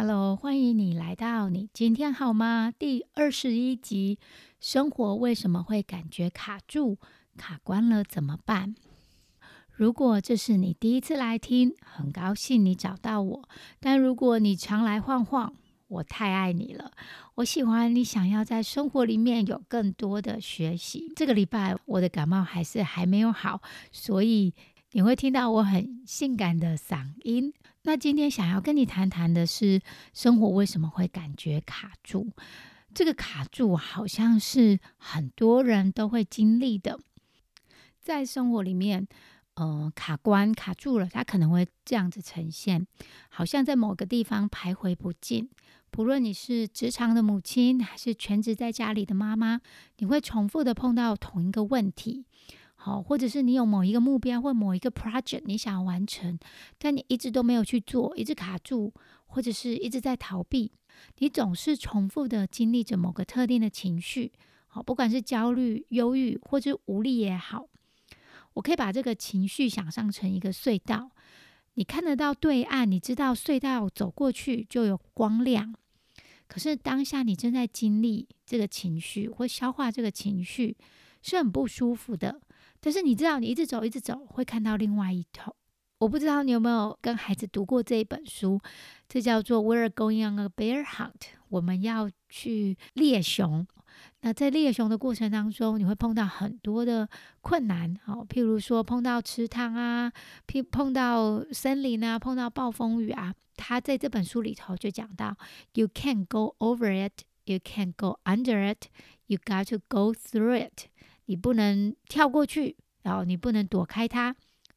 Hello，欢迎你来到你今天好吗？第二十一集，生活为什么会感觉卡住、卡关了？怎么办？如果这是你第一次来听，很高兴你找到我。但如果你常来晃晃，我太爱你了。我喜欢你想要在生活里面有更多的学习。这个礼拜我的感冒还是还没有好，所以你会听到我很性感的嗓音。那今天想要跟你谈谈的是，生活为什么会感觉卡住？这个卡住好像是很多人都会经历的，在生活里面。呃，卡关卡住了，它可能会这样子呈现，好像在某个地方徘徊不进。不论你是职场的母亲，还是全职在家里的妈妈，你会重复的碰到同一个问题。好，或者是你有某一个目标或某一个 project 你想要完成，但你一直都没有去做，一直卡住，或者是一直在逃避。你总是重复的经历着某个特定的情绪，好，不管是焦虑、忧郁或者无力也好。我可以把这个情绪想象成一个隧道，你看得到对岸，你知道隧道走过去就有光亮。可是当下你正在经历这个情绪或消化这个情绪，是很不舒服的。但是你知道，你一直走，一直走，会看到另外一头。我不知道你有没有跟孩子读过这一本书，这叫做《We're Going on a Bear Hunt》，我们要去猎熊。那在猎熊的过程当中，你会碰到很多的困难，好，譬如说碰到池塘啊，碰碰到森林啊，碰到暴风雨啊。他在这本书里头就讲到，You can't go over it, you can't go under it, you got to go through it。你不能跳过去，然后你不能躲开它，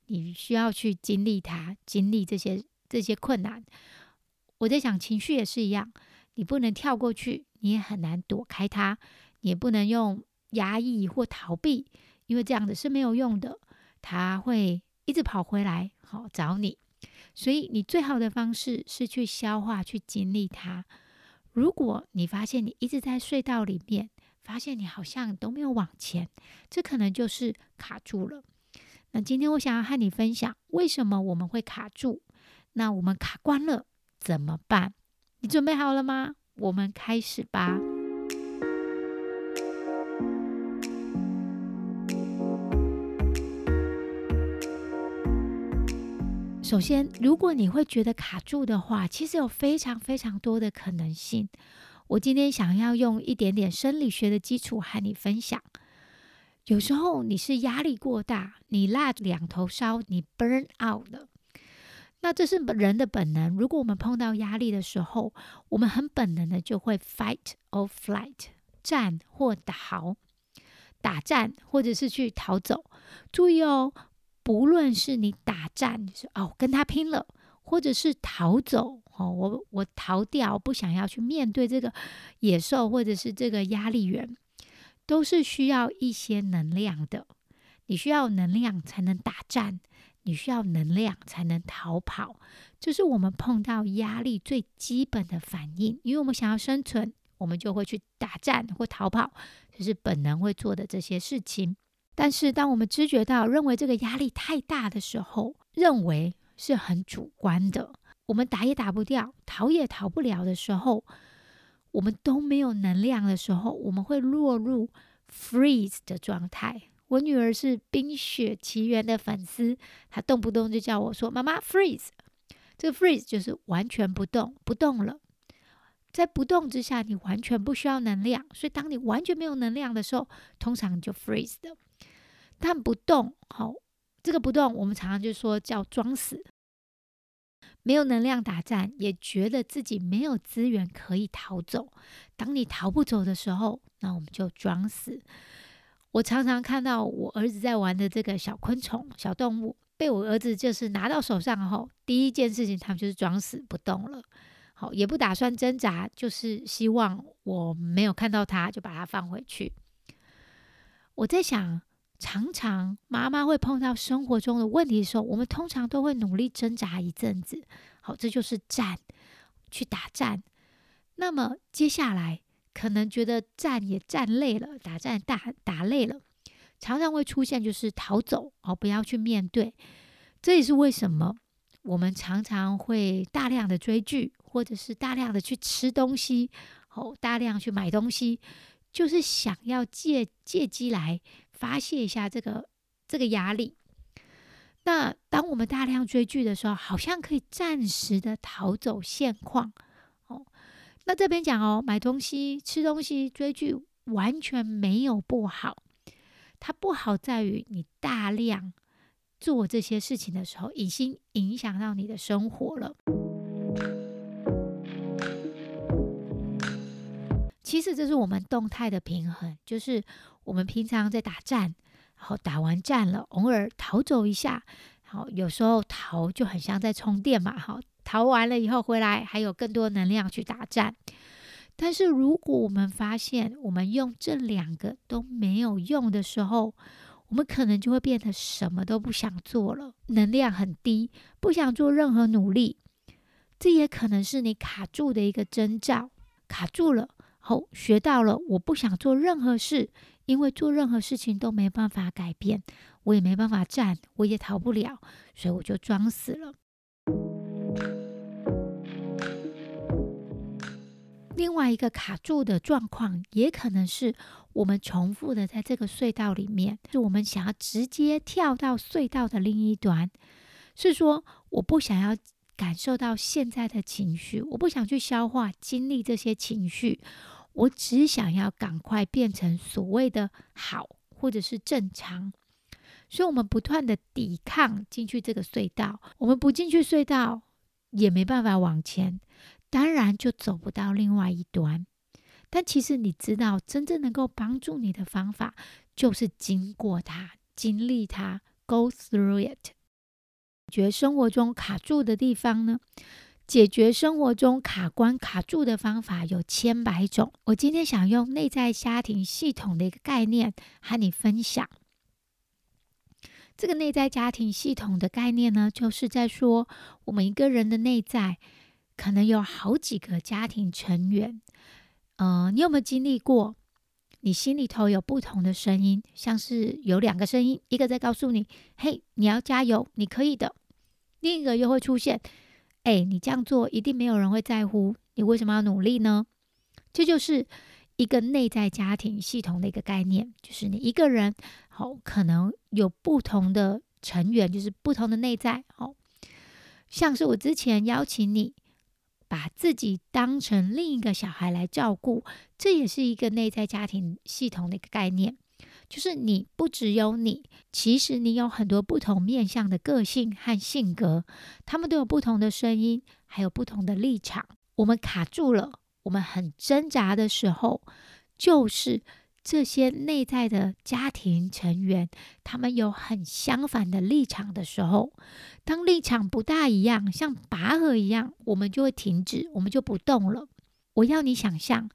你需要去经历它，经历这些这些困难。我在想，情绪也是一样，你不能跳过去，你也很难躲开它。你也不能用压抑或逃避，因为这样子是没有用的。它会一直跑回来，好找你。所以你最好的方式是去消化、去经历它。如果你发现你一直在隧道里面，发现你好像都没有往前，这可能就是卡住了。那今天我想要和你分享，为什么我们会卡住？那我们卡关了怎么办？你准备好了吗？我们开始吧。首先，如果你会觉得卡住的话，其实有非常非常多的可能性。我今天想要用一点点生理学的基础和你分享。有时候你是压力过大，你蜡两头烧，你 burn out 了。那这是人的本能。如果我们碰到压力的时候，我们很本能的就会 fight or flight，战或逃，打战或者是去逃走。注意哦。不论是你打战，是哦跟他拼了，或者是逃走哦，我我逃掉，不想要去面对这个野兽或者是这个压力源，都是需要一些能量的。你需要能量才能打战，你需要能量才能逃跑，这是我们碰到压力最基本的反应。因为我们想要生存，我们就会去打战或逃跑，就是本能会做的这些事情。但是，当我们知觉到认为这个压力太大的时候，认为是很主观的。我们打也打不掉，逃也逃不了的时候，我们都没有能量的时候，我们会落入 freeze 的状态。我女儿是《冰雪奇缘》的粉丝，她动不动就叫我说：“妈妈，freeze。”这个 freeze 就是完全不动，不动了。在不动之下，你完全不需要能量。所以，当你完全没有能量的时候，通常就 freeze 的。但不动，好，这个不动，我们常常就说叫装死，没有能量打战，也觉得自己没有资源可以逃走。当你逃不走的时候，那我们就装死。我常常看到我儿子在玩的这个小昆虫、小动物，被我儿子就是拿到手上后，第一件事情他们就是装死不动了。好，也不打算挣扎，就是希望我没有看到他，就把它放回去。我在想，常常妈妈会碰到生活中的问题的时候，我们通常都会努力挣扎一阵子。好，这就是战，去打战。那么接下来可能觉得战也战累了，打战打打累了，常常会出现就是逃走哦，不要去面对。这也是为什么我们常常会大量的追剧，或者是大量的去吃东西，哦，大量去买东西，就是想要借借机来发泄一下这个这个压力。那当我们大量追剧的时候，好像可以暂时的逃走现况，哦。那这边讲哦，买东西、吃东西、追剧完全没有不好，它不好在于你大量做这些事情的时候，已经影响到你的生活了。其实这是我们动态的平衡，就是我们平常在打战，然后打完战了，偶尔逃走一下，好，有时候逃就很像在充电嘛，哈。逃完了以后回来，还有更多能量去打战。但是如果我们发现我们用这两个都没有用的时候，我们可能就会变得什么都不想做了，能量很低，不想做任何努力。这也可能是你卡住的一个征兆。卡住了后，学到了我不想做任何事，因为做任何事情都没办法改变，我也没办法站，我也逃不了，所以我就装死了。另外一个卡住的状况，也可能是我们重复的在这个隧道里面，是我们想要直接跳到隧道的另一端，是说我不想要感受到现在的情绪，我不想去消化经历这些情绪，我只想要赶快变成所谓的好或者是正常，所以我们不断的抵抗进去这个隧道，我们不进去隧道也没办法往前。当然就走不到另外一端，但其实你知道，真正能够帮助你的方法，就是经过它，经历它，go through it。解决生活中卡住的地方呢？解决生活中卡关卡住的方法有千百种。我今天想用内在家庭系统的一个概念和你分享。这个内在家庭系统的概念呢，就是在说我们一个人的内在。可能有好几个家庭成员，呃，你有没有经历过？你心里头有不同的声音，像是有两个声音，一个在告诉你：“嘿，你要加油，你可以的。”另一个又会出现：“哎，你这样做一定没有人会在乎，你为什么要努力呢？”这就是一个内在家庭系统的一个概念，就是你一个人好，可能有不同的成员，就是不同的内在。好，像是我之前邀请你。把自己当成另一个小孩来照顾，这也是一个内在家庭系统的一个概念。就是你不只有你，其实你有很多不同面向的个性和性格，他们都有不同的声音，还有不同的立场。我们卡住了，我们很挣扎的时候，就是。这些内在的家庭成员，他们有很相反的立场的时候，当立场不大一样，像拔河一样，我们就会停止，我们就不动了。我要你想象，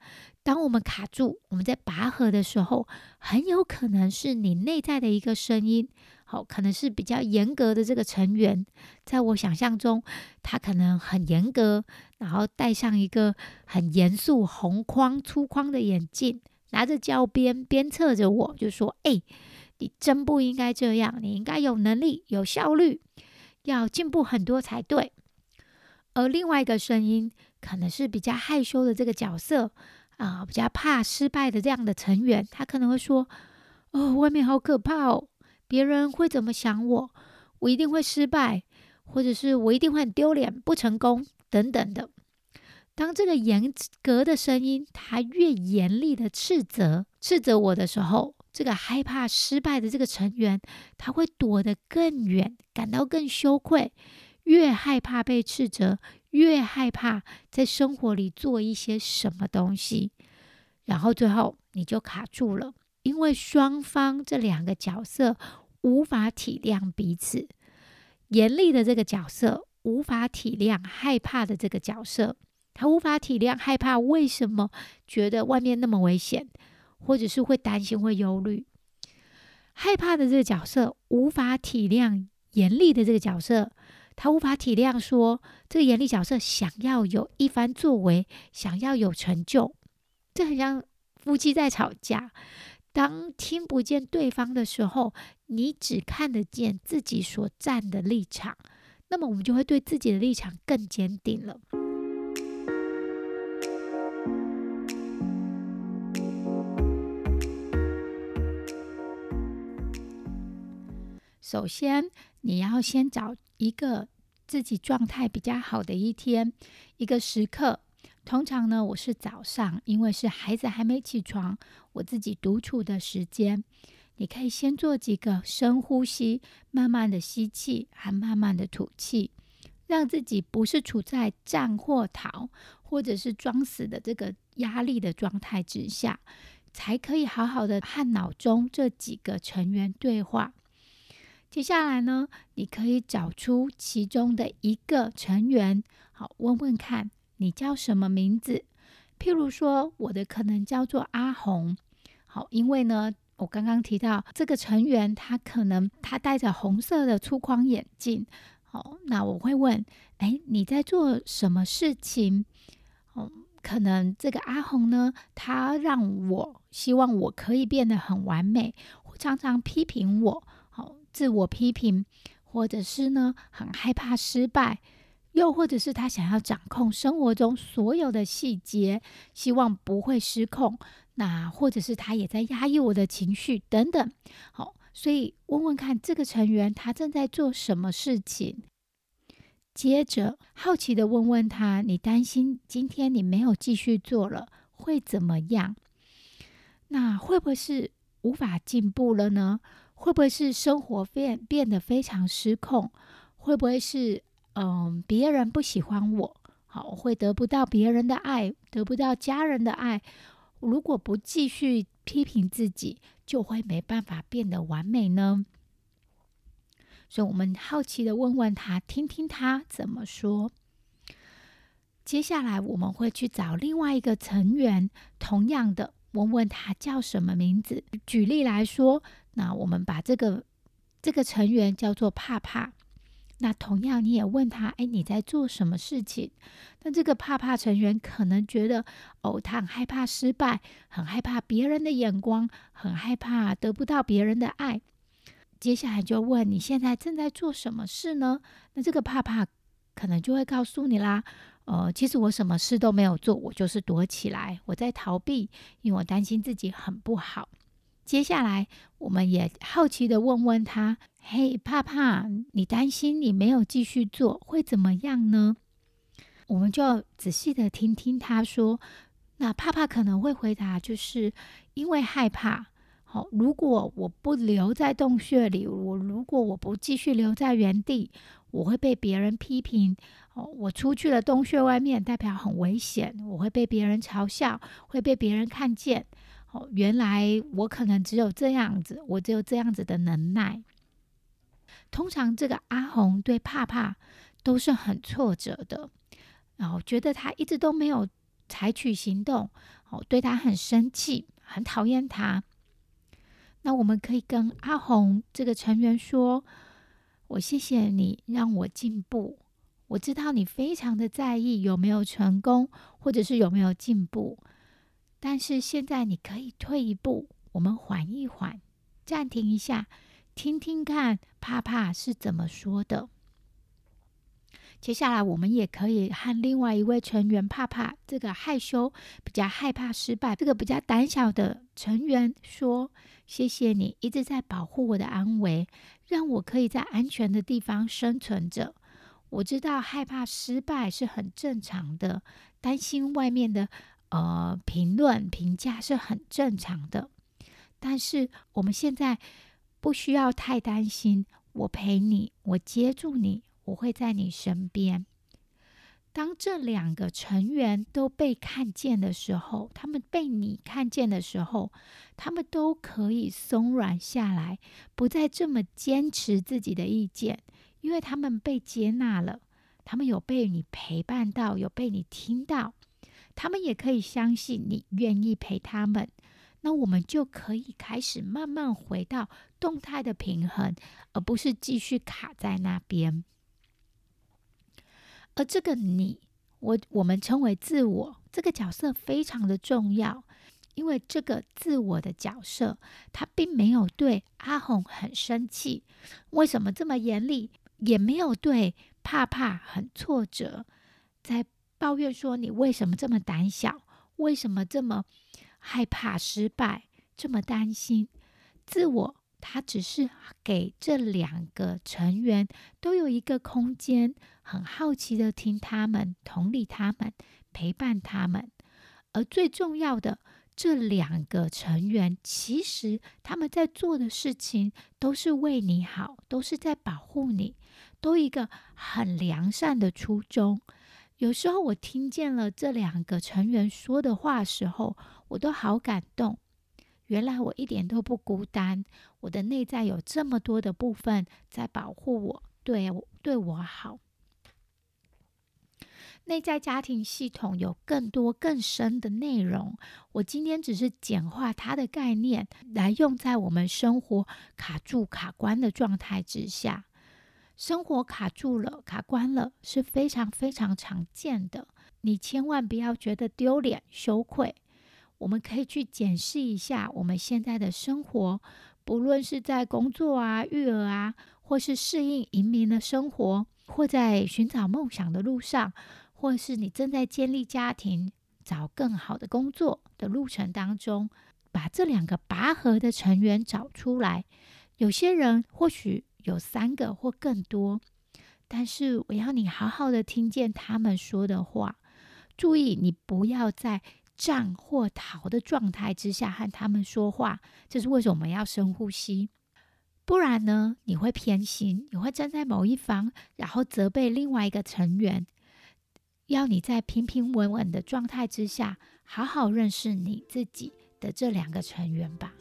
当我们卡住，我们在拔河的时候，很有可能是你内在的一个声音，好，可能是比较严格的这个成员，在我想象中，他可能很严格，然后戴上一个很严肃、红框、粗框的眼镜。拿着教鞭鞭策着我，就说：“哎，你真不应该这样，你应该有能力、有效率，要进步很多才对。”而另外一个声音，可能是比较害羞的这个角色啊，比较怕失败的这样的成员，他可能会说：“哦，外面好可怕哦，别人会怎么想我？我一定会失败，或者是我一定会很丢脸、不成功等等的。”当这个严格的声音，他越严厉的斥责、斥责我的时候，这个害怕失败的这个成员，他会躲得更远，感到更羞愧，越害怕被斥责，越害怕在生活里做一些什么东西，然后最后你就卡住了，因为双方这两个角色无法体谅彼此，严厉的这个角色无法体谅害怕的这个角色。他无法体谅害怕为什么觉得外面那么危险，或者是会担心、会忧虑。害怕的这个角色无法体谅严厉的这个角色，他无法体谅说这个严厉角色想要有一番作为，想要有成就。这很像夫妻在吵架，当听不见对方的时候，你只看得见自己所站的立场，那么我们就会对自己的立场更坚定了。首先，你要先找一个自己状态比较好的一天，一个时刻。通常呢，我是早上，因为是孩子还没起床，我自己独处的时间。你可以先做几个深呼吸，慢慢的吸气，还慢慢的吐气，让自己不是处在战或逃，或者是装死的这个压力的状态之下，才可以好好的和脑中这几个成员对话。接下来呢，你可以找出其中的一个成员，好，问问看你叫什么名字。譬如说，我的可能叫做阿红，好，因为呢，我刚刚提到这个成员，他可能他戴着红色的粗框眼镜，好，那我会问，哎，你在做什么事情？哦，可能这个阿红呢，他让我希望我可以变得很完美，常常批评我。自我批评，或者是呢很害怕失败，又或者是他想要掌控生活中所有的细节，希望不会失控。那或者是他也在压抑我的情绪等等。好，所以问问看这个成员他正在做什么事情。接着好奇的问问他：你担心今天你没有继续做了会怎么样？那会不会是无法进步了呢？会不会是生活变变得非常失控？会不会是嗯别人不喜欢我？好，我会得不到别人的爱，得不到家人的爱。如果不继续批评自己，就会没办法变得完美呢？所以，我们好奇的问问他，听听他怎么说。接下来，我们会去找另外一个成员，同样的问问他叫什么名字。举例来说。那我们把这个这个成员叫做怕怕。那同样，你也问他：“哎，你在做什么事情？”那这个怕怕成员可能觉得，哦，他很害怕失败，很害怕别人的眼光，很害怕得不到别人的爱。接下来就问：“你现在正在做什么事呢？”那这个怕怕可能就会告诉你啦：“呃，其实我什么事都没有做，我就是躲起来，我在逃避，因为我担心自己很不好。”接下来，我们也好奇的问问他：“嘿，怕怕，你担心你没有继续做会怎么样呢？”我们就仔细的听听他说。那怕怕可能会回答：“就是因为害怕。好，如果我不留在洞穴里，我如果我不继续留在原地，我会被别人批评。哦，我出去了洞穴外面，代表很危险，我会被别人嘲笑，会被别人看见。”原来我可能只有这样子，我只有这样子的能耐。通常这个阿红对怕怕都是很挫折的，然后觉得他一直都没有采取行动，哦，对他很生气，很讨厌他。那我们可以跟阿红这个成员说：“我谢谢你让我进步，我知道你非常的在意有没有成功，或者是有没有进步。”但是现在你可以退一步，我们缓一缓，暂停一下，听听看怕怕是怎么说的。接下来我们也可以和另外一位成员怕怕，这个害羞、比较害怕失败、这个比较胆小的成员说：“谢谢你一直在保护我的安危，让我可以在安全的地方生存着。我知道害怕失败是很正常的，担心外面的。”呃，评论评价是很正常的，但是我们现在不需要太担心。我陪你，我接住你，我会在你身边。当这两个成员都被看见的时候，他们被你看见的时候，他们都可以松软下来，不再这么坚持自己的意见，因为他们被接纳了，他们有被你陪伴到，有被你听到，他们也可以相信你愿意陪他们。那我们就可以开始慢慢回到动态的平衡，而不是继续卡在那边。而这个你，我我们称为自我这个角色非常的重要，因为这个自我的角色，他并没有对阿红很生气，为什么这么严厉？也没有对怕怕很挫折，在抱怨说你为什么这么胆小，为什么这么。害怕失败，这么担心，自我，他只是给这两个成员都有一个空间，很好奇的听他们，同理他们，陪伴他们。而最重要的，这两个成员其实他们在做的事情都是为你好，都是在保护你，都一个很良善的初衷。有时候我听见了这两个成员说的话时候，我都好感动。原来我一点都不孤单，我的内在有这么多的部分在保护我，对我对我好。内在家庭系统有更多更深的内容，我今天只是简化它的概念，来用在我们生活卡住卡关的状态之下。生活卡住了、卡关了，是非常非常常见的。你千万不要觉得丢脸、羞愧。我们可以去检视一下我们现在的生活，不论是在工作啊、育儿啊，或是适应移民的生活，或在寻找梦想的路上，或是你正在建立家庭、找更好的工作的路程当中，把这两个拔河的成员找出来。有些人或许。有三个或更多，但是我要你好好的听见他们说的话，注意你不要在战或逃的状态之下和他们说话。这是为什么我们要深呼吸？不然呢，你会偏心，你会站在某一方，然后责备另外一个成员。要你在平平稳稳的状态之下，好好认识你自己的这两个成员吧。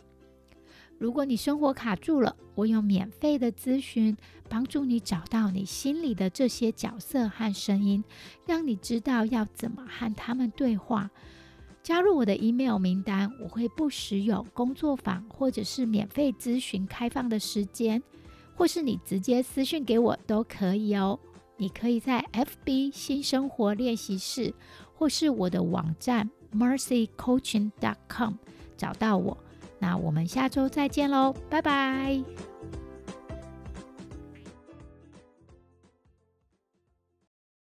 如果你生活卡住了，我有免费的咨询，帮助你找到你心里的这些角色和声音，让你知道要怎么和他们对话。加入我的 email 名单，我会不时有工作坊或者是免费咨询开放的时间，或是你直接私讯给我都可以哦。你可以在 FB 新生活练习室，或是我的网站 mercycoaching.com 找到我。那我们下周再见喽，拜拜。